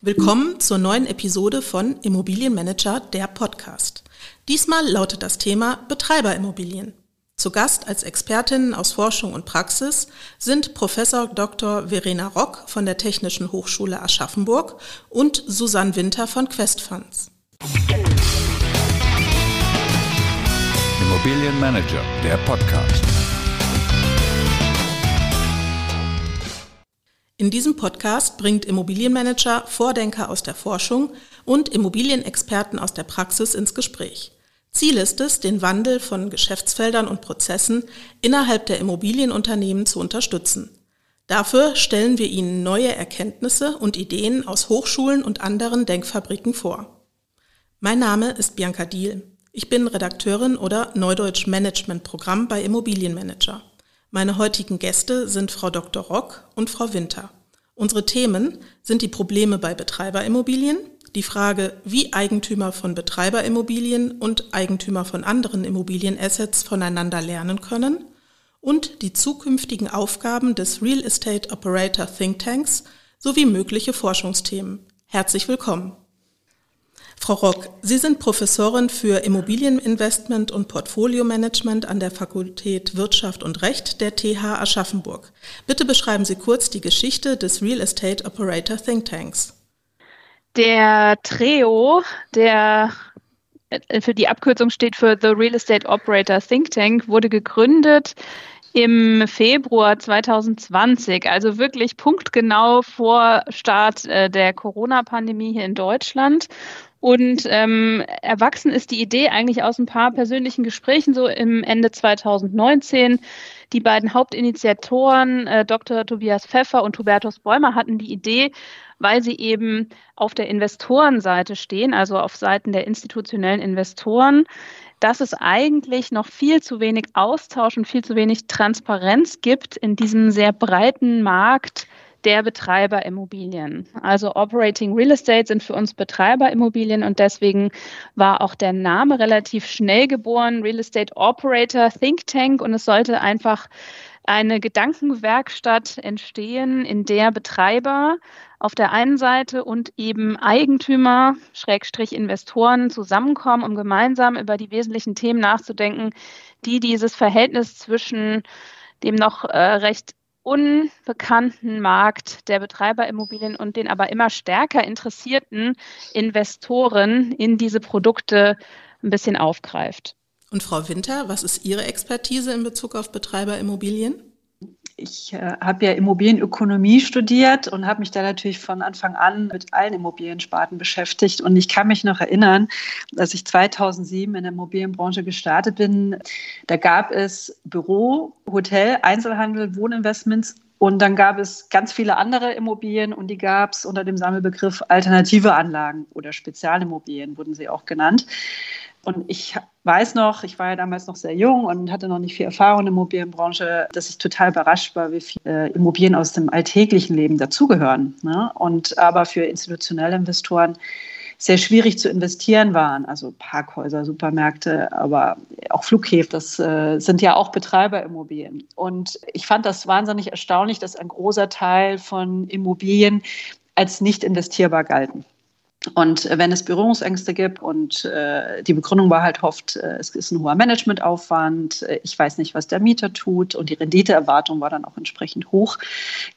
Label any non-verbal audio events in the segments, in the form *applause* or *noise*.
Willkommen zur neuen Episode von Immobilienmanager, der Podcast. Diesmal lautet das Thema Betreiberimmobilien. Zu Gast als Expertinnen aus Forschung und Praxis sind Professor Dr. Verena Rock von der Technischen Hochschule Aschaffenburg und Susanne Winter von Questfunds. Immobilienmanager, der Podcast. In diesem Podcast bringt Immobilienmanager Vordenker aus der Forschung und Immobilienexperten aus der Praxis ins Gespräch. Ziel ist es, den Wandel von Geschäftsfeldern und Prozessen innerhalb der Immobilienunternehmen zu unterstützen. Dafür stellen wir Ihnen neue Erkenntnisse und Ideen aus Hochschulen und anderen Denkfabriken vor. Mein Name ist Bianca Diel. Ich bin Redakteurin oder Neudeutsch Management Programm bei Immobilienmanager. Meine heutigen Gäste sind Frau Dr. Rock und Frau Winter. Unsere Themen sind die Probleme bei Betreiberimmobilien, die Frage, wie Eigentümer von Betreiberimmobilien und Eigentümer von anderen Immobilienassets voneinander lernen können und die zukünftigen Aufgaben des Real Estate Operator Think Tanks sowie mögliche Forschungsthemen. Herzlich willkommen. Frau Rock, Sie sind Professorin für Immobilieninvestment und Portfolio-Management an der Fakultät Wirtschaft und Recht der TH Aschaffenburg. Bitte beschreiben Sie kurz die Geschichte des Real Estate Operator Think Tanks. Der TREO, der äh, für die Abkürzung steht für The Real Estate Operator Think Tank, wurde gegründet im Februar 2020, also wirklich punktgenau vor Start äh, der Corona-Pandemie hier in Deutschland. Und ähm, erwachsen ist die Idee eigentlich aus ein paar persönlichen Gesprächen so im Ende 2019. Die beiden Hauptinitiatoren, äh, Dr. Tobias Pfeffer und Hubertus Bäumer, hatten die Idee, weil sie eben auf der Investorenseite stehen, also auf Seiten der institutionellen Investoren, dass es eigentlich noch viel zu wenig Austausch und viel zu wenig Transparenz gibt in diesem sehr breiten Markt der Betreiberimmobilien. Also Operating Real Estate sind für uns Betreiberimmobilien und deswegen war auch der Name relativ schnell geboren, Real Estate Operator Think Tank und es sollte einfach eine Gedankenwerkstatt entstehen, in der Betreiber auf der einen Seite und eben Eigentümer, Schrägstrich Investoren zusammenkommen, um gemeinsam über die wesentlichen Themen nachzudenken, die dieses Verhältnis zwischen dem noch äh, recht unbekannten Markt der Betreiberimmobilien und den aber immer stärker interessierten Investoren in diese Produkte ein bisschen aufgreift. Und Frau Winter, was ist Ihre Expertise in Bezug auf Betreiberimmobilien? Ich äh, habe ja Immobilienökonomie studiert und habe mich da natürlich von Anfang an mit allen Immobiliensparten beschäftigt. Und ich kann mich noch erinnern, dass ich 2007 in der Immobilienbranche gestartet bin. Da gab es Büro, Hotel, Einzelhandel, Wohninvestments und dann gab es ganz viele andere Immobilien und die gab es unter dem Sammelbegriff alternative Anlagen oder Spezialimmobilien wurden sie auch genannt. Und ich weiß noch, ich war ja damals noch sehr jung und hatte noch nicht viel Erfahrung in der Immobilienbranche, dass ich total überrascht war, wie viele Immobilien aus dem alltäglichen Leben dazugehören. Ne? Und aber für institutionelle Investoren sehr schwierig zu investieren waren. Also Parkhäuser, Supermärkte, aber auch Flughäfen, das äh, sind ja auch Betreiberimmobilien. Und ich fand das wahnsinnig erstaunlich, dass ein großer Teil von Immobilien als nicht investierbar galten. Und wenn es Berührungsängste gibt und äh, die Begründung war halt oft, äh, es ist ein hoher Managementaufwand, äh, ich weiß nicht, was der Mieter tut und die Renditeerwartung war dann auch entsprechend hoch,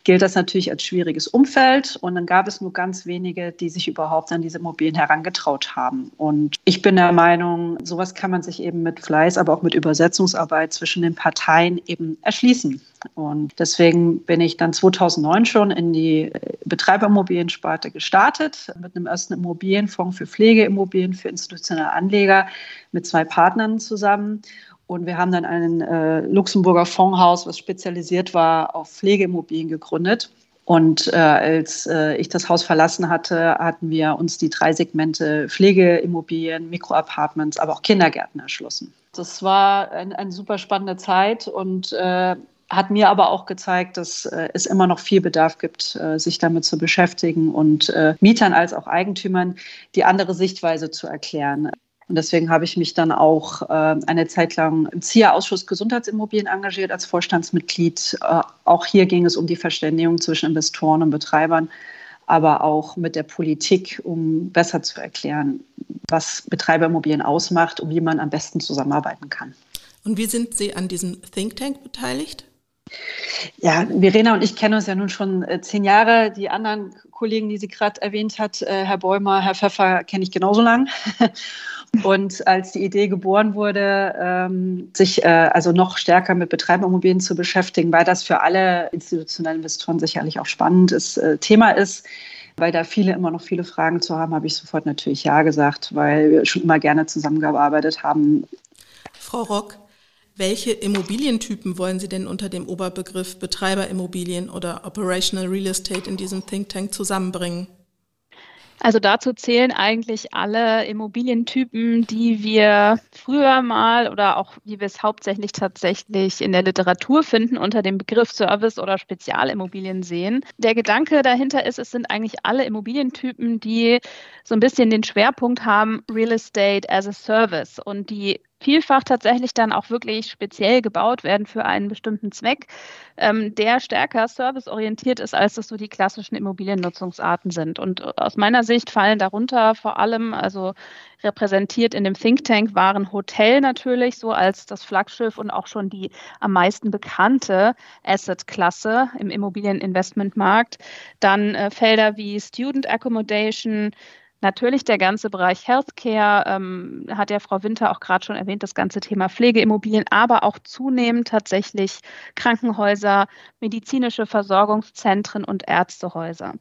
gilt das natürlich als schwieriges Umfeld. Und dann gab es nur ganz wenige, die sich überhaupt an diese Immobilien herangetraut haben. Und ich bin der Meinung, sowas kann man sich eben mit Fleiß, aber auch mit Übersetzungsarbeit zwischen den Parteien eben erschließen. Und deswegen bin ich dann 2009 schon in die Betreiberimmobiliensparte gestartet mit einem ersten Immobilienfonds für Pflegeimmobilien für institutionelle Anleger mit zwei Partnern zusammen. Und wir haben dann ein äh, Luxemburger Fondshaus, was spezialisiert war auf Pflegeimmobilien, gegründet. Und äh, als äh, ich das Haus verlassen hatte, hatten wir uns die drei Segmente Pflegeimmobilien, Mikroapartments, aber auch Kindergärten erschlossen. Das war ein, eine super spannende Zeit und äh, hat mir aber auch gezeigt, dass äh, es immer noch viel Bedarf gibt, äh, sich damit zu beschäftigen und äh, Mietern als auch Eigentümern die andere Sichtweise zu erklären. Und deswegen habe ich mich dann auch äh, eine Zeit lang im ZIA-Ausschuss Gesundheitsimmobilien engagiert als Vorstandsmitglied. Äh, auch hier ging es um die Verständigung zwischen Investoren und Betreibern aber auch mit der Politik, um besser zu erklären, was Betreiberimmobilien ausmacht und wie man am besten zusammenarbeiten kann. Und wie sind Sie an diesem Think Tank beteiligt? Ja, Verena und ich kennen uns ja nun schon äh, zehn Jahre. Die anderen Kollegen, die sie gerade erwähnt hat, äh, Herr Bäumer, Herr Pfeffer, kenne ich genauso lang. *laughs* Und als die Idee geboren wurde, ähm, sich äh, also noch stärker mit Betreiberimmobilien zu beschäftigen, weil das für alle institutionellen Investoren sicherlich auch spannendes Thema ist, weil da viele immer noch viele Fragen zu haben, habe ich sofort natürlich Ja gesagt, weil wir schon immer gerne zusammengearbeitet haben. Frau Rock, welche Immobilientypen wollen Sie denn unter dem Oberbegriff Betreiberimmobilien oder Operational Real Estate in diesem Think Tank zusammenbringen? Also dazu zählen eigentlich alle Immobilientypen, die wir früher mal oder auch wie wir es hauptsächlich tatsächlich in der Literatur finden, unter dem Begriff Service oder Spezialimmobilien sehen. Der Gedanke dahinter ist, es sind eigentlich alle Immobilientypen, die so ein bisschen den Schwerpunkt haben, Real Estate as a Service und die vielfach tatsächlich dann auch wirklich speziell gebaut werden für einen bestimmten Zweck, ähm, der stärker serviceorientiert ist, als das so die klassischen Immobiliennutzungsarten sind. Und äh, aus meiner Sicht fallen darunter vor allem, also repräsentiert in dem Think Tank waren Hotel natürlich so als das Flaggschiff und auch schon die am meisten bekannte Asset-Klasse im Immobilieninvestmentmarkt. Dann äh, Felder wie Student Accommodation, Natürlich der ganze Bereich Healthcare, ähm, hat ja Frau Winter auch gerade schon erwähnt, das ganze Thema Pflegeimmobilien, aber auch zunehmend tatsächlich Krankenhäuser, medizinische Versorgungszentren und Ärztehäuser.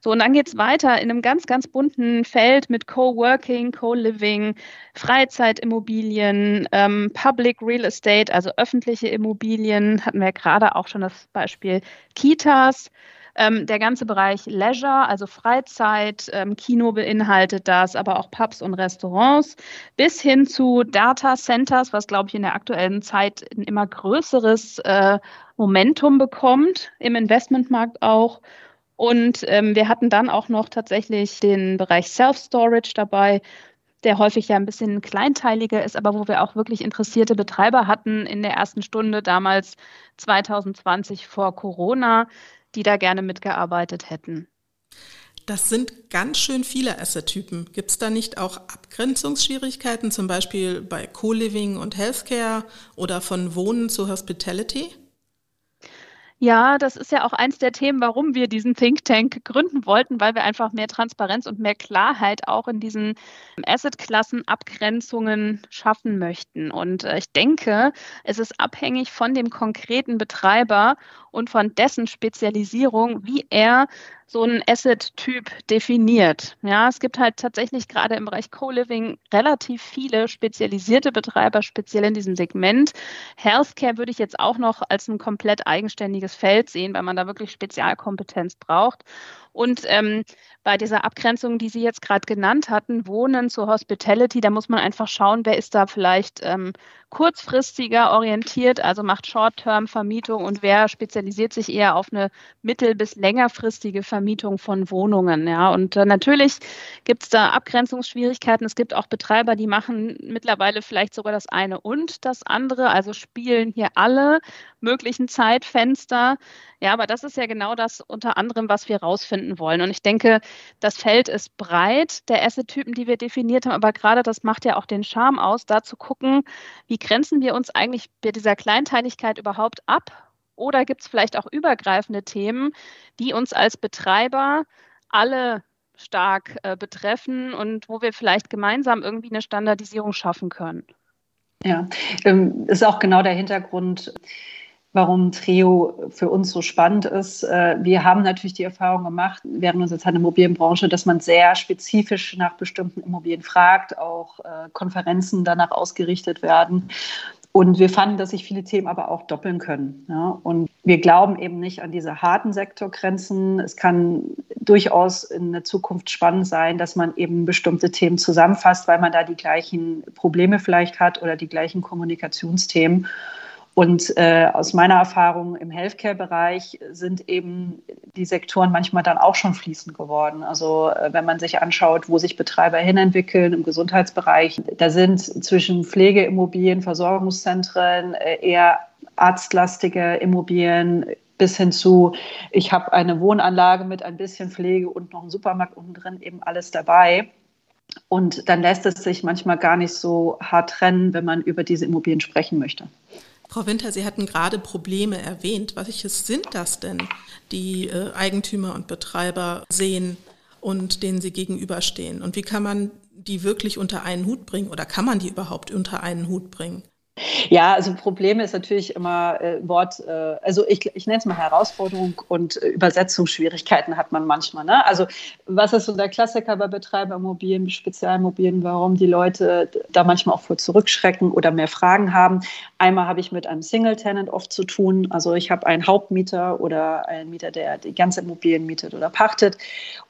So, und dann geht es weiter in einem ganz, ganz bunten Feld mit Coworking, Co-Living, Freizeitimmobilien, ähm, Public Real Estate, also öffentliche Immobilien, hatten wir gerade auch schon das Beispiel Kitas. Ähm, der ganze Bereich Leisure, also Freizeit, ähm, Kino beinhaltet das, aber auch Pubs und Restaurants, bis hin zu Data Centers, was, glaube ich, in der aktuellen Zeit ein immer größeres äh, Momentum bekommt, im Investmentmarkt auch. Und ähm, wir hatten dann auch noch tatsächlich den Bereich Self-Storage dabei, der häufig ja ein bisschen kleinteiliger ist, aber wo wir auch wirklich interessierte Betreiber hatten in der ersten Stunde damals 2020 vor Corona, die da gerne mitgearbeitet hätten. Das sind ganz schön viele Asset-Typen. Gibt es da nicht auch Abgrenzungsschwierigkeiten, zum Beispiel bei Co-Living und Healthcare oder von Wohnen zu Hospitality? Ja, das ist ja auch eins der Themen, warum wir diesen Think Tank gründen wollten, weil wir einfach mehr Transparenz und mehr Klarheit auch in diesen Asset-Klassen Abgrenzungen schaffen möchten. Und äh, ich denke, es ist abhängig von dem konkreten Betreiber und von dessen Spezialisierung, wie er so einen Asset-Typ definiert. Ja, es gibt halt tatsächlich gerade im Bereich Co-Living relativ viele spezialisierte Betreiber, speziell in diesem Segment. Healthcare würde ich jetzt auch noch als ein komplett eigenständiges Feld sehen, weil man da wirklich Spezialkompetenz braucht. Und ähm, bei dieser Abgrenzung, die Sie jetzt gerade genannt hatten, Wohnen zur Hospitality, da muss man einfach schauen, wer ist da vielleicht ähm, kurzfristiger orientiert, also macht Short-Term-Vermietung und wer spezialisiert sich eher auf eine mittel- bis längerfristige Vermietung von Wohnungen. Ja, und äh, natürlich gibt es da Abgrenzungsschwierigkeiten. Es gibt auch Betreiber, die machen mittlerweile vielleicht sogar das eine und das andere, also spielen hier alle möglichen Zeitfenster. Ja, aber das ist ja genau das unter anderem, was wir rausfinden wollen. Und ich denke, das Feld ist breit der Asset-Typen, die wir definiert haben, aber gerade das macht ja auch den Charme aus, da zu gucken, wie grenzen wir uns eigentlich bei dieser Kleinteiligkeit überhaupt ab? Oder gibt es vielleicht auch übergreifende Themen, die uns als Betreiber alle stark äh, betreffen und wo wir vielleicht gemeinsam irgendwie eine Standardisierung schaffen können? Ja, ähm, ist auch genau der Hintergrund warum Treo für uns so spannend ist. Äh, wir haben natürlich die Erfahrung gemacht während unserer Zeit in der Immobilienbranche, dass man sehr spezifisch nach bestimmten Immobilien fragt, auch äh, Konferenzen danach ausgerichtet werden. Und wir fanden, dass sich viele Themen aber auch doppeln können. Ja? Und wir glauben eben nicht an diese harten Sektorgrenzen. Es kann durchaus in der Zukunft spannend sein, dass man eben bestimmte Themen zusammenfasst, weil man da die gleichen Probleme vielleicht hat oder die gleichen Kommunikationsthemen. Und äh, aus meiner Erfahrung im Healthcare-Bereich sind eben die Sektoren manchmal dann auch schon fließend geworden. Also äh, wenn man sich anschaut, wo sich Betreiber hinentwickeln im Gesundheitsbereich, da sind zwischen Pflegeimmobilien, Versorgungszentren äh, eher arztlastige Immobilien, bis hin zu, ich habe eine Wohnanlage mit ein bisschen Pflege und noch einen Supermarkt unten drin, eben alles dabei. Und dann lässt es sich manchmal gar nicht so hart trennen, wenn man über diese Immobilien sprechen möchte. Frau Winter, Sie hatten gerade Probleme erwähnt. Welche sind das denn, die äh, Eigentümer und Betreiber sehen und denen sie gegenüberstehen? Und wie kann man die wirklich unter einen Hut bringen oder kann man die überhaupt unter einen Hut bringen? Ja, also Probleme ist natürlich immer äh, Wort, äh, also ich, ich nenne es mal Herausforderung und äh, Übersetzungsschwierigkeiten hat man manchmal. Ne? Also was ist so der Klassiker bei Betreiberimmobilien, Spezialimmobilien, warum die Leute da manchmal auch vor zurückschrecken oder mehr Fragen haben. Einmal habe ich mit einem Single-Tenant oft zu tun. Also ich habe einen Hauptmieter oder einen Mieter, der die ganze Immobilien mietet oder pachtet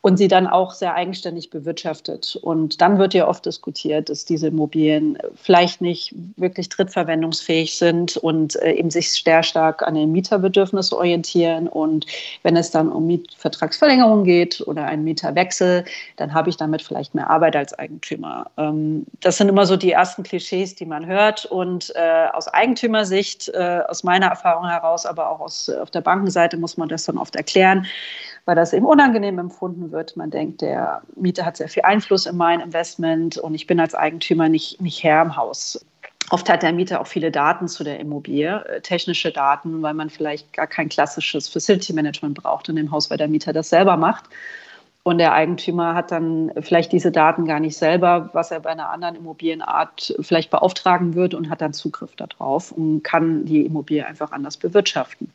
und sie dann auch sehr eigenständig bewirtschaftet. Und dann wird ja oft diskutiert, dass diese Immobilien vielleicht nicht wirklich drittverwendungsfähig sind und äh, eben sich sehr stark an den Mieterbedürfnissen orientieren. Und wenn es dann um Mietvertragsverlängerung geht oder einen Mieterwechsel, dann habe ich damit vielleicht mehr Arbeit als Eigentümer. Ähm, das sind immer so die ersten Klischees, die man hört. Und äh, aus Eigentümersicht, äh, aus meiner Erfahrung heraus, aber auch aus, auf der Bankenseite muss man das dann oft erklären, weil das eben unangenehm empfunden wird. Man denkt, der Mieter hat sehr viel Einfluss in mein Investment und ich bin als Eigentümer nicht, nicht Herr im Haus. Oft hat der Mieter auch viele Daten zu der Immobilie, äh, technische Daten, weil man vielleicht gar kein klassisches Facility Management braucht in dem Haus, weil der Mieter das selber macht. Und der Eigentümer hat dann vielleicht diese Daten gar nicht selber, was er bei einer anderen Immobilienart vielleicht beauftragen würde und hat dann Zugriff darauf und kann die Immobilie einfach anders bewirtschaften.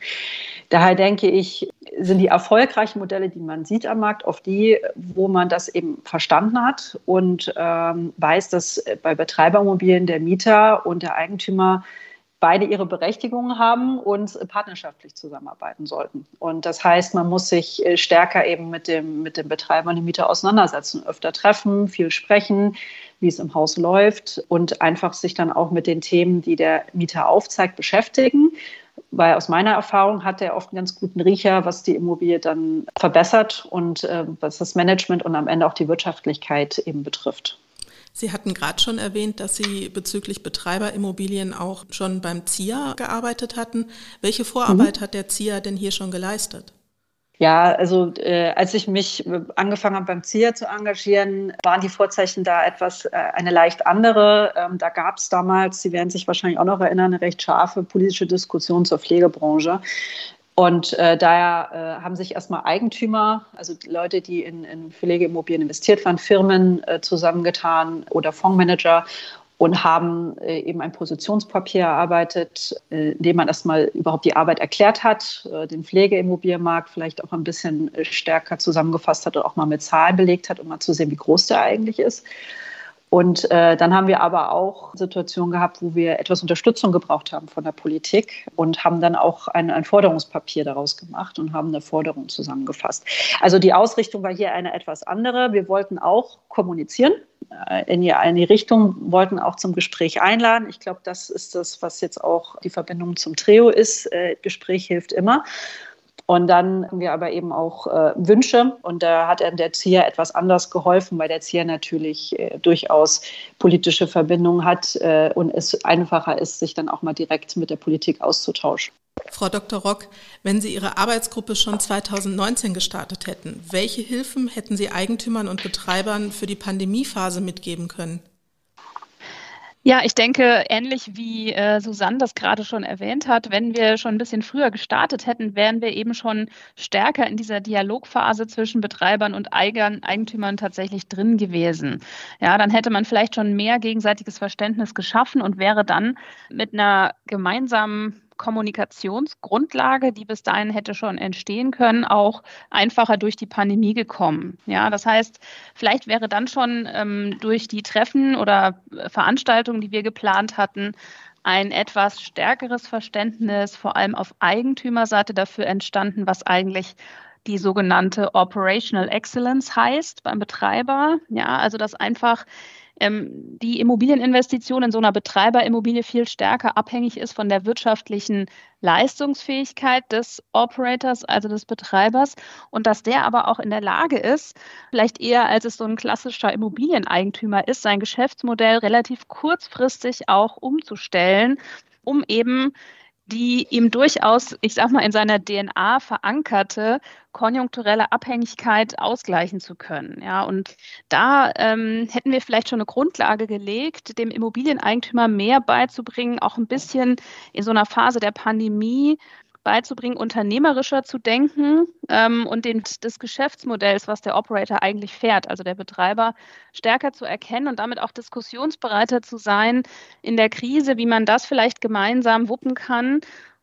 Daher denke ich, sind die erfolgreichen Modelle, die man sieht am Markt, oft die, wo man das eben verstanden hat und ähm, weiß, dass bei Betreiberimmobilien der Mieter und der Eigentümer beide ihre Berechtigungen haben und partnerschaftlich zusammenarbeiten sollten. Und das heißt, man muss sich äh, stärker eben mit dem, mit dem Betreiber und dem Mieter auseinandersetzen, öfter treffen, viel sprechen, wie es im Haus läuft und einfach sich dann auch mit den Themen, die der Mieter aufzeigt, beschäftigen. Weil aus meiner Erfahrung hat er oft einen ganz guten Riecher, was die Immobilie dann verbessert und äh, was das Management und am Ende auch die Wirtschaftlichkeit eben betrifft. Sie hatten gerade schon erwähnt, dass Sie bezüglich Betreiberimmobilien auch schon beim ZIA gearbeitet hatten. Welche Vorarbeit mhm. hat der ZIA denn hier schon geleistet? Ja, also äh, als ich mich angefangen habe beim ZIA zu engagieren, waren die Vorzeichen da etwas äh, eine leicht andere. Ähm, da gab es damals, Sie werden sich wahrscheinlich auch noch erinnern, eine recht scharfe politische Diskussion zur Pflegebranche. Und äh, daher äh, haben sich erstmal Eigentümer, also Leute, die in, in Pflegeimmobilien investiert waren, Firmen äh, zusammengetan oder Fondsmanager und haben äh, eben ein Positionspapier erarbeitet, äh, in dem man erstmal überhaupt die Arbeit erklärt hat, äh, den Pflegeimmobilienmarkt vielleicht auch ein bisschen stärker zusammengefasst hat und auch mal mit Zahlen belegt hat, um mal zu sehen, wie groß der eigentlich ist. Und äh, dann haben wir aber auch Situationen gehabt, wo wir etwas Unterstützung gebraucht haben von der Politik und haben dann auch ein, ein Forderungspapier daraus gemacht und haben eine Forderung zusammengefasst. Also die Ausrichtung war hier eine etwas andere. Wir wollten auch kommunizieren äh, in die eine Richtung, wollten auch zum Gespräch einladen. Ich glaube, das ist das, was jetzt auch die Verbindung zum Trio ist. Äh, Gespräch hilft immer. Und dann haben wir aber eben auch äh, Wünsche. Und da hat der ZIA etwas anders geholfen, weil der ZIA natürlich äh, durchaus politische Verbindungen hat äh, und es einfacher ist, sich dann auch mal direkt mit der Politik auszutauschen. Frau Dr. Rock, wenn Sie Ihre Arbeitsgruppe schon 2019 gestartet hätten, welche Hilfen hätten Sie Eigentümern und Betreibern für die Pandemiephase mitgeben können? Ja, ich denke, ähnlich wie äh, Susanne das gerade schon erwähnt hat, wenn wir schon ein bisschen früher gestartet hätten, wären wir eben schon stärker in dieser Dialogphase zwischen Betreibern und Eigentümern tatsächlich drin gewesen. Ja, dann hätte man vielleicht schon mehr gegenseitiges Verständnis geschaffen und wäre dann mit einer gemeinsamen Kommunikationsgrundlage, die bis dahin hätte schon entstehen können, auch einfacher durch die Pandemie gekommen. Ja, das heißt, vielleicht wäre dann schon ähm, durch die Treffen oder Veranstaltungen, die wir geplant hatten, ein etwas stärkeres Verständnis, vor allem auf Eigentümerseite dafür entstanden, was eigentlich die sogenannte Operational Excellence heißt beim Betreiber. Ja, also dass einfach ähm, die Immobilieninvestition in so einer Betreiberimmobilie viel stärker abhängig ist von der wirtschaftlichen Leistungsfähigkeit des Operators, also des Betreibers, und dass der aber auch in der Lage ist, vielleicht eher als es so ein klassischer Immobilieneigentümer ist, sein Geschäftsmodell relativ kurzfristig auch umzustellen, um eben die ihm durchaus, ich sag mal, in seiner DNA verankerte konjunkturelle Abhängigkeit ausgleichen zu können. Ja, und da ähm, hätten wir vielleicht schon eine Grundlage gelegt, dem Immobilieneigentümer mehr beizubringen, auch ein bisschen in so einer Phase der Pandemie beizubringen, unternehmerischer zu denken ähm, und den, des Geschäftsmodells, was der Operator eigentlich fährt, also der Betreiber, stärker zu erkennen und damit auch diskussionsbereiter zu sein in der Krise, wie man das vielleicht gemeinsam wuppen kann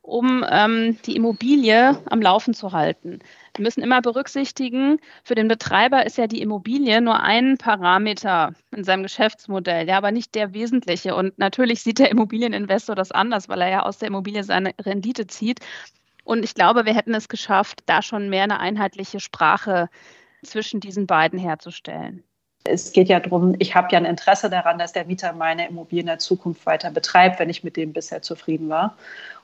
um ähm, die Immobilie am Laufen zu halten. Wir müssen immer berücksichtigen, für den Betreiber ist ja die Immobilie nur ein Parameter in seinem Geschäftsmodell, ja, aber nicht der wesentliche. Und natürlich sieht der Immobilieninvestor das anders, weil er ja aus der Immobilie seine Rendite zieht. Und ich glaube, wir hätten es geschafft, da schon mehr eine einheitliche Sprache zwischen diesen beiden herzustellen. Es geht ja darum, ich habe ja ein Interesse daran, dass der Mieter meine Immobilie in der Zukunft weiter betreibt, wenn ich mit dem bisher zufrieden war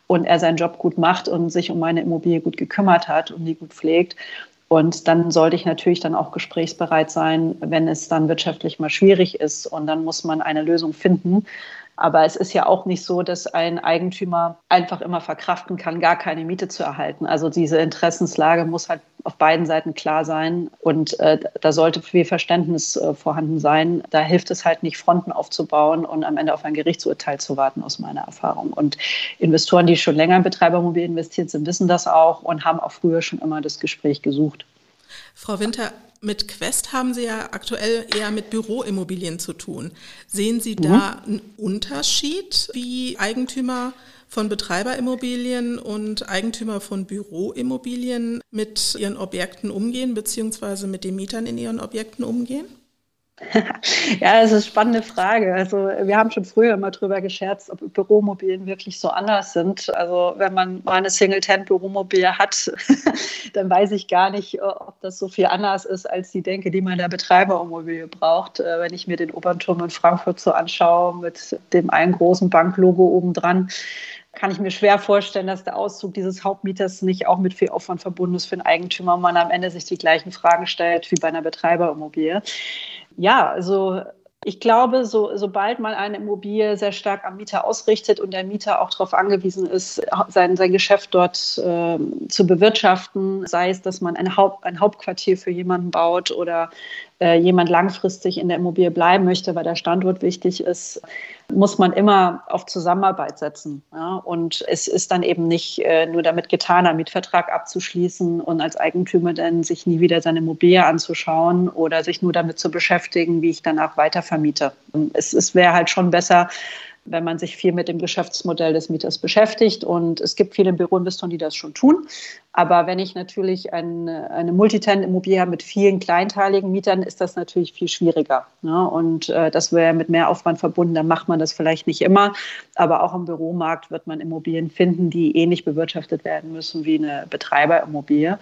und er seinen Job gut macht und sich um meine Immobilie gut gekümmert hat und die gut pflegt. Und dann sollte ich natürlich dann auch gesprächsbereit sein, wenn es dann wirtschaftlich mal schwierig ist. Und dann muss man eine Lösung finden. Aber es ist ja auch nicht so, dass ein Eigentümer einfach immer verkraften kann, gar keine Miete zu erhalten. Also diese Interessenslage muss halt auf beiden Seiten klar sein und äh, da sollte viel Verständnis äh, vorhanden sein. Da hilft es halt nicht, Fronten aufzubauen und am Ende auf ein Gerichtsurteil zu warten, aus meiner Erfahrung. Und Investoren, die schon länger in Betreibermobil investiert sind, wissen das auch und haben auch früher schon immer das Gespräch gesucht. Frau Winter, mit Quest haben Sie ja aktuell eher mit Büroimmobilien zu tun. Sehen Sie da mhm. einen Unterschied, wie Eigentümer von Betreiberimmobilien und Eigentümer von Büroimmobilien mit ihren Objekten umgehen, beziehungsweise mit den Mietern in ihren Objekten umgehen? *laughs* ja, das ist eine spannende Frage. Also wir haben schon früher immer drüber gescherzt, ob Büromobilien wirklich so anders sind. Also wenn man mal eine Single-Tent-Büromobilie hat, *laughs* dann weiß ich gar nicht, ob das so viel anders ist als die Denke, die man der Betreiberimmobilie braucht. Äh, wenn ich mir den Obernturm in Frankfurt so anschaue mit dem einen großen Banklogo obendran, kann ich mir schwer vorstellen, dass der Auszug dieses Hauptmieters nicht auch mit viel Aufwand verbunden ist für den Eigentümer und man am Ende sich die gleichen Fragen stellt wie bei einer Betreiberimmobilie. Ja, also ich glaube, so, sobald man eine Immobilie sehr stark am Mieter ausrichtet und der Mieter auch darauf angewiesen ist, sein, sein Geschäft dort äh, zu bewirtschaften, sei es, dass man ein, Haupt, ein Hauptquartier für jemanden baut oder äh, jemand langfristig in der Immobilie bleiben möchte, weil der Standort wichtig ist, muss man immer auf Zusammenarbeit setzen. Ja? Und es ist dann eben nicht äh, nur damit getan, einen Mietvertrag abzuschließen und als Eigentümer dann sich nie wieder seine Immobilie anzuschauen oder sich nur damit zu beschäftigen, wie ich danach weiter vermiete. Es, es wäre halt schon besser, wenn man sich viel mit dem Geschäftsmodell des Mieters beschäftigt. Und es gibt viele Büroinvestoren, die das schon tun. Aber wenn ich natürlich eine, eine Multitenant-Immobilie habe mit vielen kleinteiligen Mietern, ist das natürlich viel schwieriger. Ne? Und äh, das wäre mit mehr Aufwand verbunden. Dann macht man das vielleicht nicht immer. Aber auch im Büromarkt wird man Immobilien finden, die ähnlich bewirtschaftet werden müssen wie eine Betreiberimmobilie.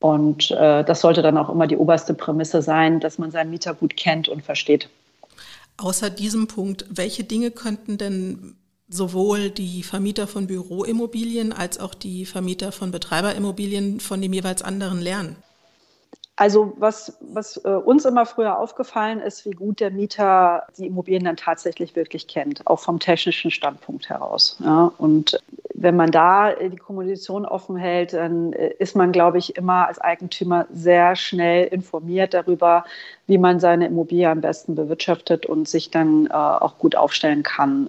Und äh, das sollte dann auch immer die oberste Prämisse sein, dass man seinen Mieter gut kennt und versteht. Außer diesem Punkt, welche Dinge könnten denn sowohl die Vermieter von Büroimmobilien als auch die Vermieter von Betreiberimmobilien von dem jeweils anderen lernen? Also was, was äh, uns immer früher aufgefallen ist, wie gut der Mieter die Immobilien dann tatsächlich wirklich kennt, auch vom technischen Standpunkt heraus. Ja. Und wenn man da die Kommunikation offen hält, dann äh, ist man, glaube ich, immer als Eigentümer sehr schnell informiert darüber, wie man seine Immobilie am besten bewirtschaftet und sich dann äh, auch gut aufstellen kann.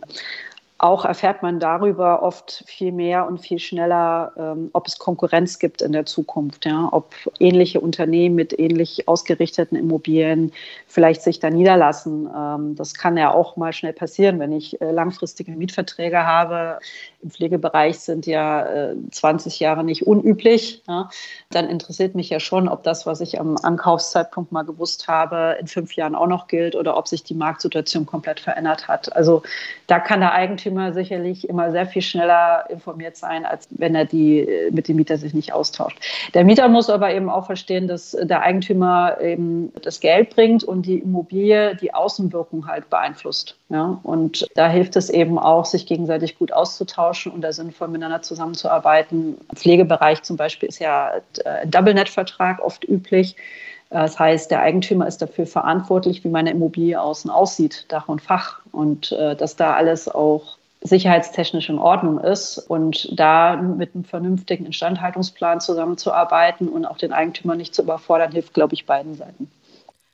Auch erfährt man darüber oft viel mehr und viel schneller, ähm, ob es Konkurrenz gibt in der Zukunft, ja? ob ähnliche Unternehmen mit ähnlich ausgerichteten Immobilien vielleicht sich da niederlassen. Ähm, das kann ja auch mal schnell passieren, wenn ich äh, langfristige Mietverträge habe. Im Pflegebereich sind ja äh, 20 Jahre nicht unüblich. Ja? Dann interessiert mich ja schon, ob das, was ich am Ankaufszeitpunkt mal gewusst habe, in fünf Jahren auch noch gilt oder ob sich die Marktsituation komplett verändert hat. Also da kann der Eigentümer sicherlich immer sehr viel schneller informiert sein, als wenn er die äh, mit dem Mieter sich nicht austauscht. Der Mieter muss aber eben auch verstehen, dass der Eigentümer eben das Geld bringt und die Immobilie die Außenwirkung halt beeinflusst. Ja? Und da hilft es eben auch, sich gegenseitig gut auszutauschen und da sinnvoll miteinander zusammenzuarbeiten. Im Pflegebereich zum Beispiel ist ja ein Double-Net-Vertrag oft üblich. Das heißt, der Eigentümer ist dafür verantwortlich, wie meine Immobilie außen aussieht, Dach und Fach. Und äh, dass da alles auch sicherheitstechnisch in Ordnung ist und da mit einem vernünftigen Instandhaltungsplan zusammenzuarbeiten und auch den Eigentümer nicht zu überfordern, hilft, glaube ich, beiden Seiten.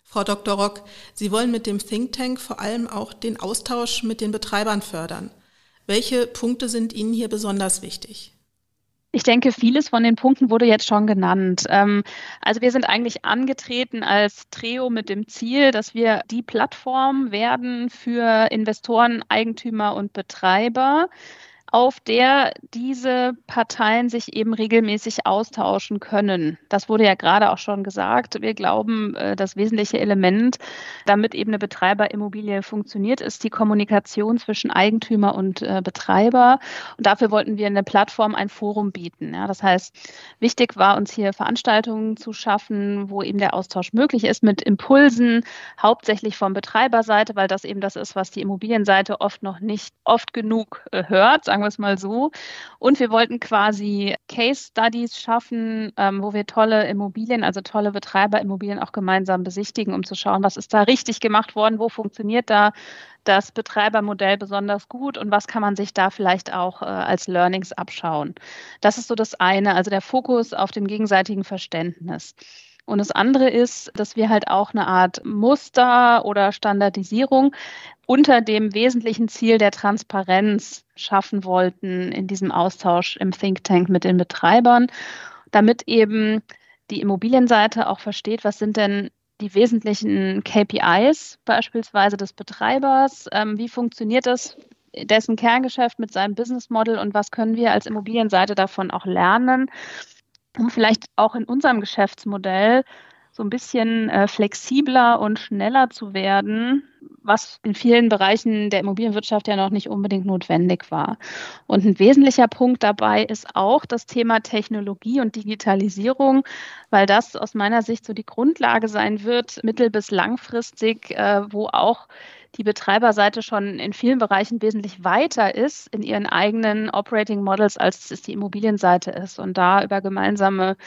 Frau Dr. Rock, Sie wollen mit dem Think Tank vor allem auch den Austausch mit den Betreibern fördern. Welche Punkte sind Ihnen hier besonders wichtig? Ich denke, vieles von den Punkten wurde jetzt schon genannt. Ähm, also wir sind eigentlich angetreten als Trio mit dem Ziel, dass wir die Plattform werden für Investoren, Eigentümer und Betreiber, auf der diese Parteien sich eben regelmäßig austauschen können. Das wurde ja gerade auch schon gesagt. Wir glauben, äh, das wesentliche Element, damit eben eine Betreiberimmobilie funktioniert, ist die Kommunikation zwischen Eigentümer und äh, Betreiber. Und dafür wollten wir eine Plattform, ein Forum bieten. Ja, das heißt, wichtig war uns hier Veranstaltungen zu schaffen, wo eben der Austausch möglich ist mit Impulsen, hauptsächlich von Betreiberseite, weil das eben das ist, was die Immobilienseite oft noch nicht oft genug äh, hört, sagen wir es mal so. Und wir wollten quasi Case Studies schaffen, ähm, wo wir tolle Immobilien, also tolle Betreiberimmobilien auch gemeinsam besichtigen, um zu schauen, was ist da richtig gemacht worden, wo funktioniert da das Betreibermodell besonders gut und was kann man sich da vielleicht auch äh, als Learnings abschauen. Das ist so das eine, also der Fokus auf dem gegenseitigen Verständnis. Und das andere ist, dass wir halt auch eine Art Muster oder Standardisierung unter dem wesentlichen Ziel der Transparenz schaffen wollten in diesem Austausch im Think Tank mit den Betreibern, damit eben die Immobilienseite auch versteht, was sind denn die wesentlichen KPIs beispielsweise des Betreibers, ähm, wie funktioniert das, dessen Kerngeschäft mit seinem Business Model und was können wir als Immobilienseite davon auch lernen um vielleicht auch in unserem Geschäftsmodell so ein bisschen äh, flexibler und schneller zu werden, was in vielen Bereichen der Immobilienwirtschaft ja noch nicht unbedingt notwendig war. Und ein wesentlicher Punkt dabei ist auch das Thema Technologie und Digitalisierung, weil das aus meiner Sicht so die Grundlage sein wird, mittel- bis langfristig, äh, wo auch die Betreiberseite schon in vielen Bereichen wesentlich weiter ist in ihren eigenen Operating Models, als es die Immobilienseite ist. Und da über gemeinsame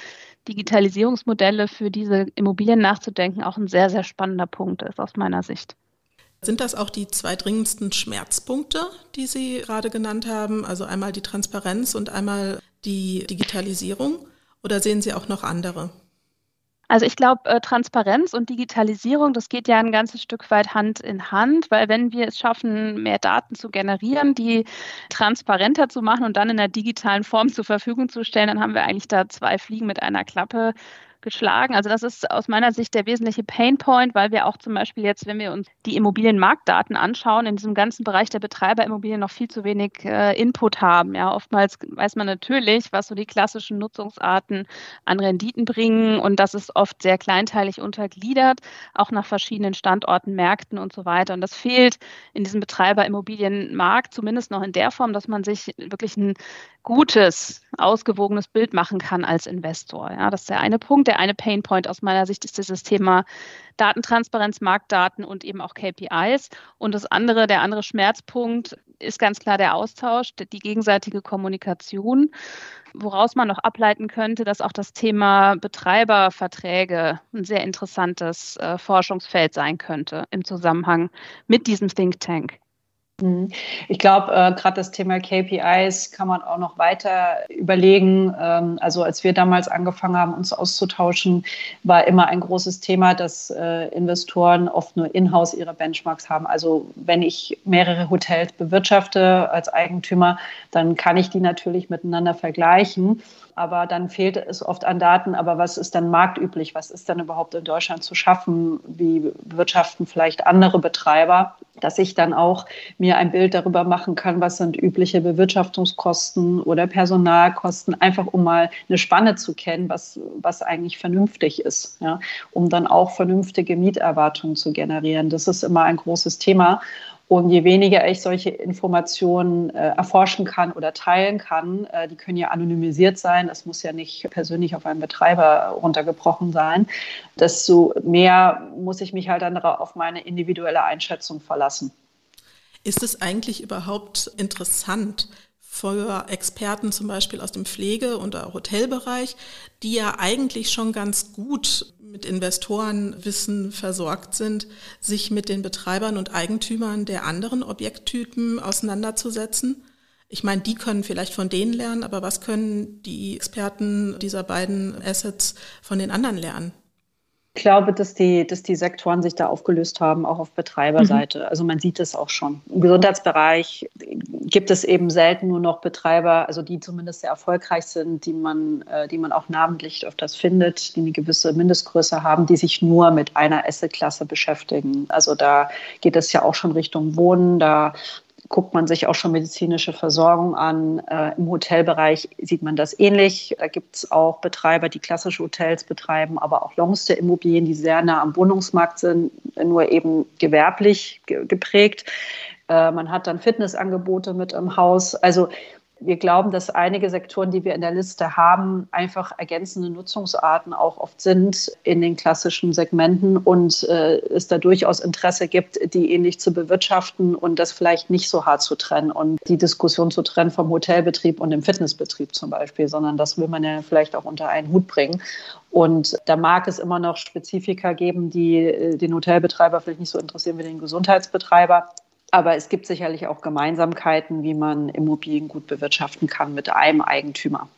Digitalisierungsmodelle für diese Immobilien nachzudenken, auch ein sehr, sehr spannender Punkt ist aus meiner Sicht. Sind das auch die zwei dringendsten Schmerzpunkte, die Sie gerade genannt haben? Also einmal die Transparenz und einmal die Digitalisierung? Oder sehen Sie auch noch andere? Also ich glaube, äh, Transparenz und Digitalisierung, das geht ja ein ganzes Stück weit Hand in Hand, weil wenn wir es schaffen, mehr Daten zu generieren, die transparenter zu machen und dann in der digitalen Form zur Verfügung zu stellen, dann haben wir eigentlich da zwei Fliegen mit einer Klappe geschlagen. Also das ist aus meiner Sicht der wesentliche Painpoint, weil wir auch zum Beispiel jetzt, wenn wir uns die Immobilienmarktdaten anschauen, in diesem ganzen Bereich der Betreiberimmobilien noch viel zu wenig äh, Input haben. Ja, oftmals weiß man natürlich, was so die klassischen Nutzungsarten an Renditen bringen und das ist oft sehr kleinteilig untergliedert, auch nach verschiedenen Standorten, Märkten und so weiter. Und das fehlt in diesem Betreiberimmobilienmarkt zumindest noch in der Form, dass man sich wirklich ein gutes, ausgewogenes Bild machen kann als Investor. Ja, das ist der eine Punkt. Der eine Painpoint aus meiner Sicht ist dieses Thema Datentransparenz, Marktdaten und eben auch KPIs. Und das andere, der andere Schmerzpunkt ist ganz klar der Austausch, die gegenseitige Kommunikation, woraus man noch ableiten könnte, dass auch das Thema Betreiberverträge ein sehr interessantes äh, Forschungsfeld sein könnte im Zusammenhang mit diesem Think Tank. Mhm. Ich glaube, äh, gerade das Thema KPIs kann man auch noch weiter überlegen. Ähm, also als wir damals angefangen haben, uns auszutauschen, war immer ein großes Thema, dass äh, Investoren oft nur in-house ihre Benchmarks haben. Also wenn ich mehrere Hotels bewirtschafte als Eigentümer, dann kann ich die natürlich miteinander vergleichen aber dann fehlt es oft an Daten. Aber was ist dann marktüblich? Was ist dann überhaupt in Deutschland zu schaffen? Wie wirtschaften vielleicht andere Betreiber? Dass ich dann auch mir ein Bild darüber machen kann, was sind übliche Bewirtschaftungskosten oder Personalkosten, einfach um mal eine Spanne zu kennen, was, was eigentlich vernünftig ist, ja? um dann auch vernünftige Mieterwartungen zu generieren. Das ist immer ein großes Thema. Und je weniger ich solche Informationen äh, erforschen kann oder teilen kann, äh, die können ja anonymisiert sein, es muss ja nicht persönlich auf einen Betreiber runtergebrochen sein, desto mehr muss ich mich halt dann auf meine individuelle Einschätzung verlassen. Ist es eigentlich überhaupt interessant, für Experten zum Beispiel aus dem Pflege- und Hotelbereich, die ja eigentlich schon ganz gut mit Investorenwissen versorgt sind, sich mit den Betreibern und Eigentümern der anderen Objekttypen auseinanderzusetzen? Ich meine, die können vielleicht von denen lernen, aber was können die Experten dieser beiden Assets von den anderen lernen? Ich glaube, dass die, dass die Sektoren sich da aufgelöst haben, auch auf Betreiberseite. Mhm. Also man sieht es auch schon. Im Gesundheitsbereich gibt es eben selten nur noch Betreiber, also die zumindest sehr erfolgreich sind, die man, äh, die man auch namentlich öfters findet, die eine gewisse Mindestgröße haben, die sich nur mit einer Assetklasse beschäftigen. Also da geht es ja auch schon Richtung Wohnen. Da guckt man sich auch schon medizinische Versorgung an. Äh, Im Hotelbereich sieht man das ähnlich. Da gibt es auch Betreiber, die klassische Hotels betreiben, aber auch Longstay-Immobilien, die sehr nah am Wohnungsmarkt sind, nur eben gewerblich ge geprägt. Äh, man hat dann Fitnessangebote mit im Haus. Also wir glauben, dass einige Sektoren, die wir in der Liste haben, einfach ergänzende Nutzungsarten auch oft sind in den klassischen Segmenten und äh, es da durchaus Interesse gibt, die ähnlich zu bewirtschaften und das vielleicht nicht so hart zu trennen und die Diskussion zu trennen vom Hotelbetrieb und dem Fitnessbetrieb zum Beispiel, sondern das will man ja vielleicht auch unter einen Hut bringen. Und da mag es immer noch Spezifika geben, die äh, den Hotelbetreiber vielleicht nicht so interessieren wie den Gesundheitsbetreiber. Aber es gibt sicherlich auch Gemeinsamkeiten, wie man Immobilien gut bewirtschaften kann mit einem Eigentümer.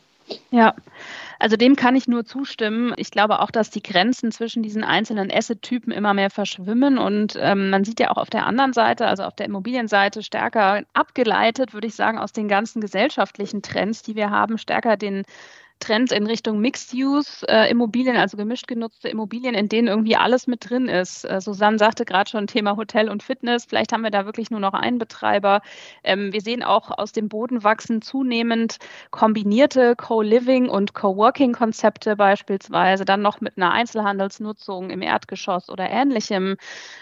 Ja, also dem kann ich nur zustimmen. Ich glaube auch, dass die Grenzen zwischen diesen einzelnen Asset-Typen immer mehr verschwimmen und ähm, man sieht ja auch auf der anderen Seite, also auf der Immobilienseite, stärker abgeleitet, würde ich sagen, aus den ganzen gesellschaftlichen Trends, die wir haben, stärker den Trends in Richtung Mixed-Use-Immobilien, äh, also gemischt genutzte Immobilien, in denen irgendwie alles mit drin ist. Äh, Susanne sagte gerade schon Thema Hotel und Fitness. Vielleicht haben wir da wirklich nur noch einen Betreiber. Ähm, wir sehen auch aus dem Boden wachsen zunehmend kombinierte Co-Living und Co-Working-Konzepte beispielsweise, dann noch mit einer Einzelhandelsnutzung im Erdgeschoss oder ähnlichem.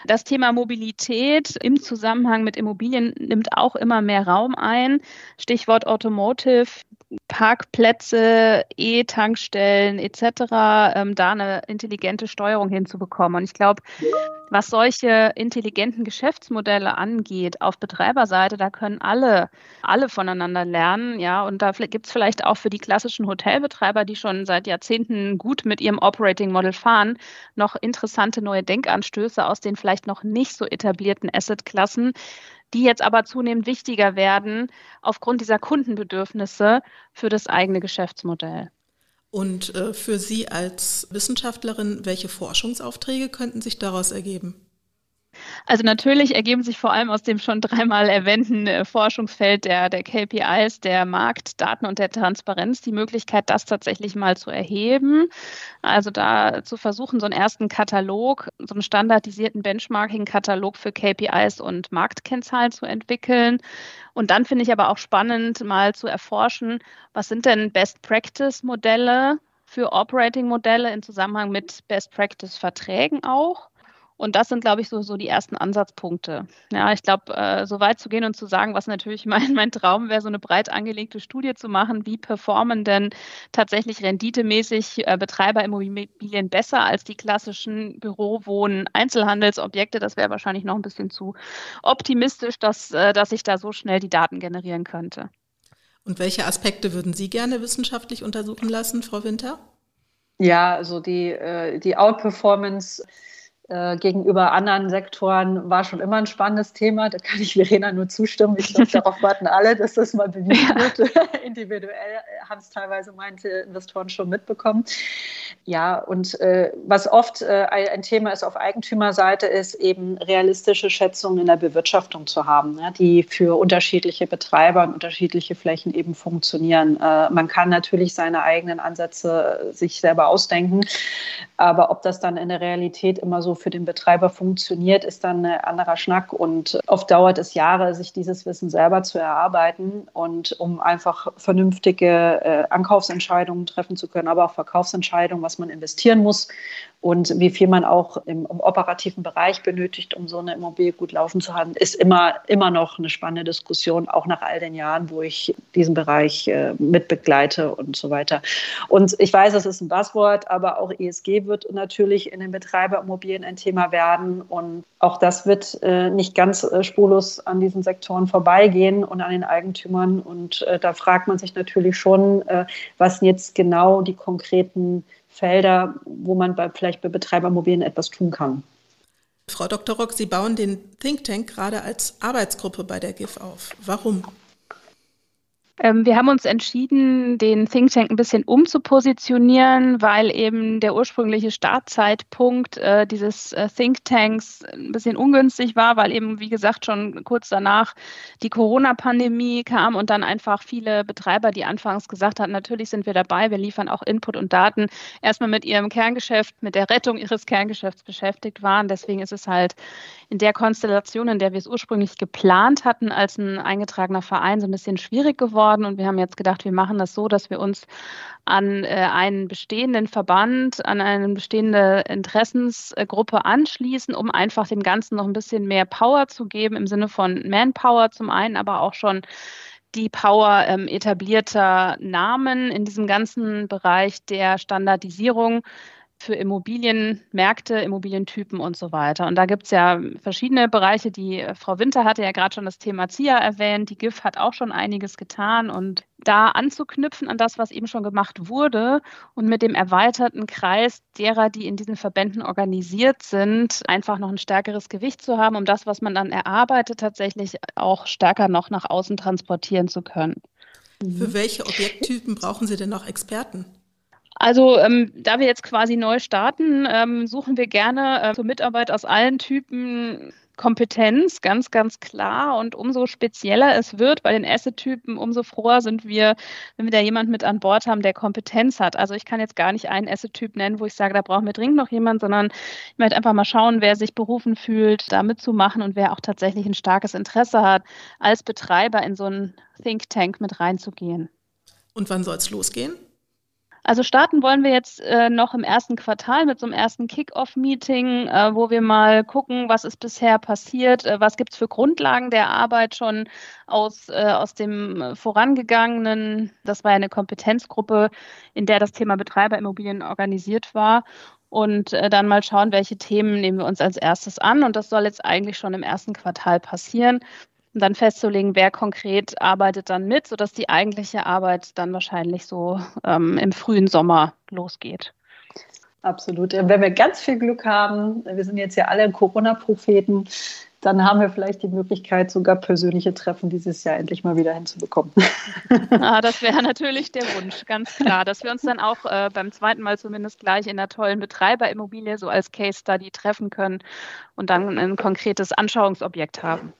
Das Thema Mobilität im Zusammenhang mit Immobilien nimmt auch immer mehr Raum ein. Stichwort Automotive. Parkplätze, E-Tankstellen etc., ähm, da eine intelligente Steuerung hinzubekommen. Und ich glaube, was solche intelligenten Geschäftsmodelle angeht auf Betreiberseite, da können alle, alle voneinander lernen. Ja, und da gibt es vielleicht auch für die klassischen Hotelbetreiber, die schon seit Jahrzehnten gut mit ihrem Operating Model fahren, noch interessante neue Denkanstöße aus den vielleicht noch nicht so etablierten Assetklassen, die jetzt aber zunehmend wichtiger werden aufgrund dieser Kundenbedürfnisse für das eigene Geschäftsmodell. Und äh, für Sie als Wissenschaftlerin, welche Forschungsaufträge könnten sich daraus ergeben? Also natürlich ergeben sich vor allem aus dem schon dreimal erwähnten äh, Forschungsfeld der, der KPIs, der Marktdaten und der Transparenz die Möglichkeit, das tatsächlich mal zu erheben. Also da zu versuchen, so einen ersten Katalog, so einen standardisierten Benchmarking-Katalog für KPIs und Marktkennzahlen zu entwickeln. Und dann finde ich aber auch spannend, mal zu erforschen, was sind denn Best-Practice-Modelle für Operating-Modelle in Zusammenhang mit Best-Practice-Verträgen auch und das sind, glaube ich, so, so die ersten Ansatzpunkte. Ja, ich glaube, äh, so weit zu gehen und zu sagen, was natürlich *laughs* mein, mein Traum wäre, so eine breit angelegte Studie zu machen, wie performen denn tatsächlich renditemäßig äh, Betreiberimmobilien besser als die klassischen Bürowohnen, Einzelhandelsobjekte. Das wäre wahrscheinlich noch ein bisschen zu optimistisch, dass, äh, dass ich da so schnell die Daten generieren könnte. Und welche Aspekte würden Sie gerne wissenschaftlich untersuchen lassen, Frau Winter? Ja, also die, äh, die Outperformance äh, gegenüber anderen Sektoren war schon immer ein spannendes Thema. Da kann ich Verena nur zustimmen. Ich glaube, darauf warten alle, dass das mal bewiesen wird. *laughs* Individuell haben es teilweise manche Investoren schon mitbekommen. Ja, und äh, was oft äh, ein Thema ist auf Eigentümerseite, ist eben realistische Schätzungen in der Bewirtschaftung zu haben, ne, die für unterschiedliche Betreiber und unterschiedliche Flächen eben funktionieren. Äh, man kann natürlich seine eigenen Ansätze sich selber ausdenken, aber ob das dann in der Realität immer so für den Betreiber funktioniert, ist dann ein anderer Schnack. Und oft dauert es Jahre, sich dieses Wissen selber zu erarbeiten und um einfach vernünftige äh, Ankaufsentscheidungen treffen zu können, aber auch Verkaufsentscheidungen, was man investieren muss und wie viel man auch im, im, operativen Bereich benötigt, um so eine Immobilie gut laufen zu haben, ist immer, immer noch eine spannende Diskussion, auch nach all den Jahren, wo ich diesen Bereich äh, mitbegleite und so weiter. Und ich weiß, es ist ein Buzzword, aber auch ESG wird natürlich in den Betreiberimmobilien ein Thema werden und auch das wird äh, nicht ganz äh, spurlos an diesen Sektoren vorbeigehen und an den Eigentümern. Und äh, da fragt man sich natürlich schon, äh, was jetzt genau die konkreten Felder, wo man bei, vielleicht bei Betreibermobilien etwas tun kann. Frau Dr. Rock, Sie bauen den Think Tank gerade als Arbeitsgruppe bei der GIF auf. Warum? Ähm, wir haben uns entschieden, den Think Tank ein bisschen umzupositionieren, weil eben der ursprüngliche Startzeitpunkt äh, dieses äh, Think Tanks ein bisschen ungünstig war, weil eben, wie gesagt, schon kurz danach die Corona-Pandemie kam und dann einfach viele Betreiber, die anfangs gesagt hatten, natürlich sind wir dabei, wir liefern auch Input und Daten, erstmal mit ihrem Kerngeschäft, mit der Rettung ihres Kerngeschäfts beschäftigt waren. Deswegen ist es halt in der Konstellation, in der wir es ursprünglich geplant hatten, als ein eingetragener Verein so ein bisschen schwierig geworden geworden und wir haben jetzt gedacht, wir machen das so, dass wir uns an äh, einen bestehenden Verband, an eine bestehende Interessensgruppe anschließen, um einfach dem Ganzen noch ein bisschen mehr Power zu geben, im Sinne von Manpower zum einen, aber auch schon die Power ähm, etablierter Namen in diesem ganzen Bereich der Standardisierung für Immobilienmärkte, Immobilientypen und so weiter. Und da gibt es ja verschiedene Bereiche, die äh, Frau Winter hatte ja gerade schon das Thema ZIA erwähnt. Die GIF hat auch schon einiges getan und da anzuknüpfen an das, was eben schon gemacht wurde und mit dem erweiterten Kreis derer, die in diesen Verbänden organisiert sind, einfach noch ein stärkeres Gewicht zu haben, um das, was man dann erarbeitet, tatsächlich auch stärker noch nach außen transportieren zu können. Für welche Objekttypen brauchen Sie denn noch Experten? Also ähm, da wir jetzt quasi neu starten, ähm, suchen wir gerne äh, zur Mitarbeit aus allen Typen Kompetenz, ganz, ganz klar. Und umso spezieller es wird bei den Asset-Typen, umso froher sind wir, wenn wir da jemanden mit an Bord haben, der Kompetenz hat. Also ich kann jetzt gar nicht einen Asset-Typ nennen, wo ich sage, da brauchen wir dringend noch jemand, sondern ich möchte einfach mal schauen, wer sich berufen fühlt, da mitzumachen und wer auch tatsächlich ein starkes Interesse hat, als Betreiber in so einen Think Tank mit reinzugehen. Und wann soll es losgehen? Also starten wollen wir jetzt äh, noch im ersten Quartal mit so einem ersten Kick-Off-Meeting, äh, wo wir mal gucken, was ist bisher passiert, äh, was gibt es für Grundlagen der Arbeit schon aus, äh, aus dem vorangegangenen, das war eine Kompetenzgruppe, in der das Thema Betreiberimmobilien organisiert war und äh, dann mal schauen, welche Themen nehmen wir uns als erstes an. Und das soll jetzt eigentlich schon im ersten Quartal passieren und dann festzulegen, wer konkret arbeitet dann mit, sodass die eigentliche Arbeit dann wahrscheinlich so ähm, im frühen Sommer losgeht. Absolut. Wenn wir ganz viel Glück haben, wir sind jetzt ja alle Corona-Propheten, dann haben wir vielleicht die Möglichkeit, sogar persönliche Treffen dieses Jahr endlich mal wieder hinzubekommen. *laughs* Ah, das wäre natürlich der Wunsch, ganz klar, dass wir uns dann auch äh, beim zweiten Mal zumindest gleich in einer tollen Betreiberimmobilie so als Case Study treffen können und dann ein konkretes Anschauungsobjekt haben.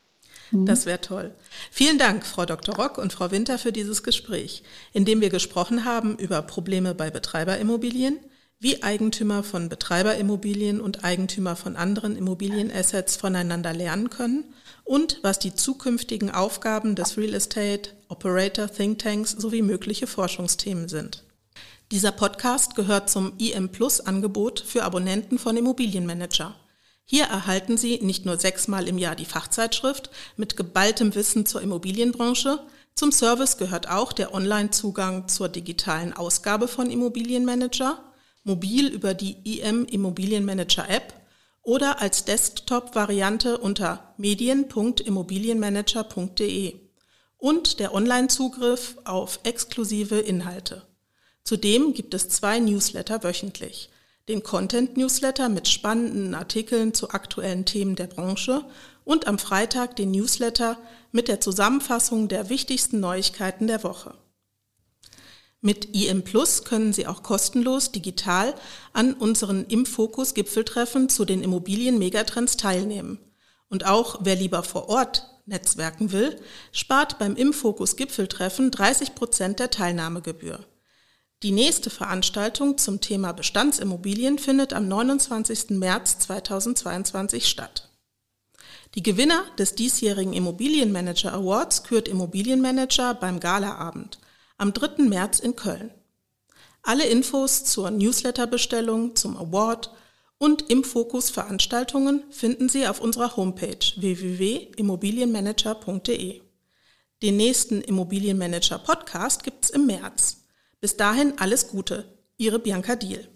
Mhm. Das wäre toll. Vielen Dank, Frau Dr. Rock und Frau Winter, für dieses Gespräch, in dem wir gesprochen haben über Probleme bei Betreiberimmobilien, wie Eigentümer von Betreiberimmobilien und Eigentümer von anderen Immobilienassets voneinander lernen können und was die zukünftigen Aufgaben des Real Estate Operator Think Tanks sowie mögliche Forschungsthemen sind. Dieser Podcast gehört zum IM Plus Angebot für Abonnenten von Immobilienmanager. Hier erhalten Sie nicht nur sechsmal im Jahr die Fachzeitschrift mit geballtem Wissen zur Immobilienbranche, zum Service gehört auch der Online-Zugang zur digitalen Ausgabe von Immobilienmanager, mobil über die IM Immobilienmanager App oder als Desktop-Variante unter medien.immobilienmanager.de und der Online-Zugriff auf exklusive Inhalte. Zudem gibt es zwei Newsletter wöchentlich den Content-Newsletter mit spannenden Artikeln zu aktuellen Themen der Branche und am Freitag den Newsletter mit der Zusammenfassung der wichtigsten Neuigkeiten der Woche. Mit IM Plus können Sie auch kostenlos digital an unseren Imfokus Gipfeltreffen zu den Immobilien-Megatrends teilnehmen. Und auch wer lieber vor Ort netzwerken will, spart beim Imfokus Gipfeltreffen 30 Prozent der Teilnahmegebühr. Die nächste Veranstaltung zum Thema Bestandsimmobilien findet am 29. März 2022 statt. Die Gewinner des diesjährigen Immobilienmanager Awards kürt Immobilienmanager beim Galaabend am 3. März in Köln. Alle Infos zur Newsletterbestellung, zum Award und im Fokus Veranstaltungen finden Sie auf unserer Homepage www.immobilienmanager.de. Den nächsten Immobilienmanager Podcast gibt's im März. Bis dahin alles Gute, Ihre Bianca Diel.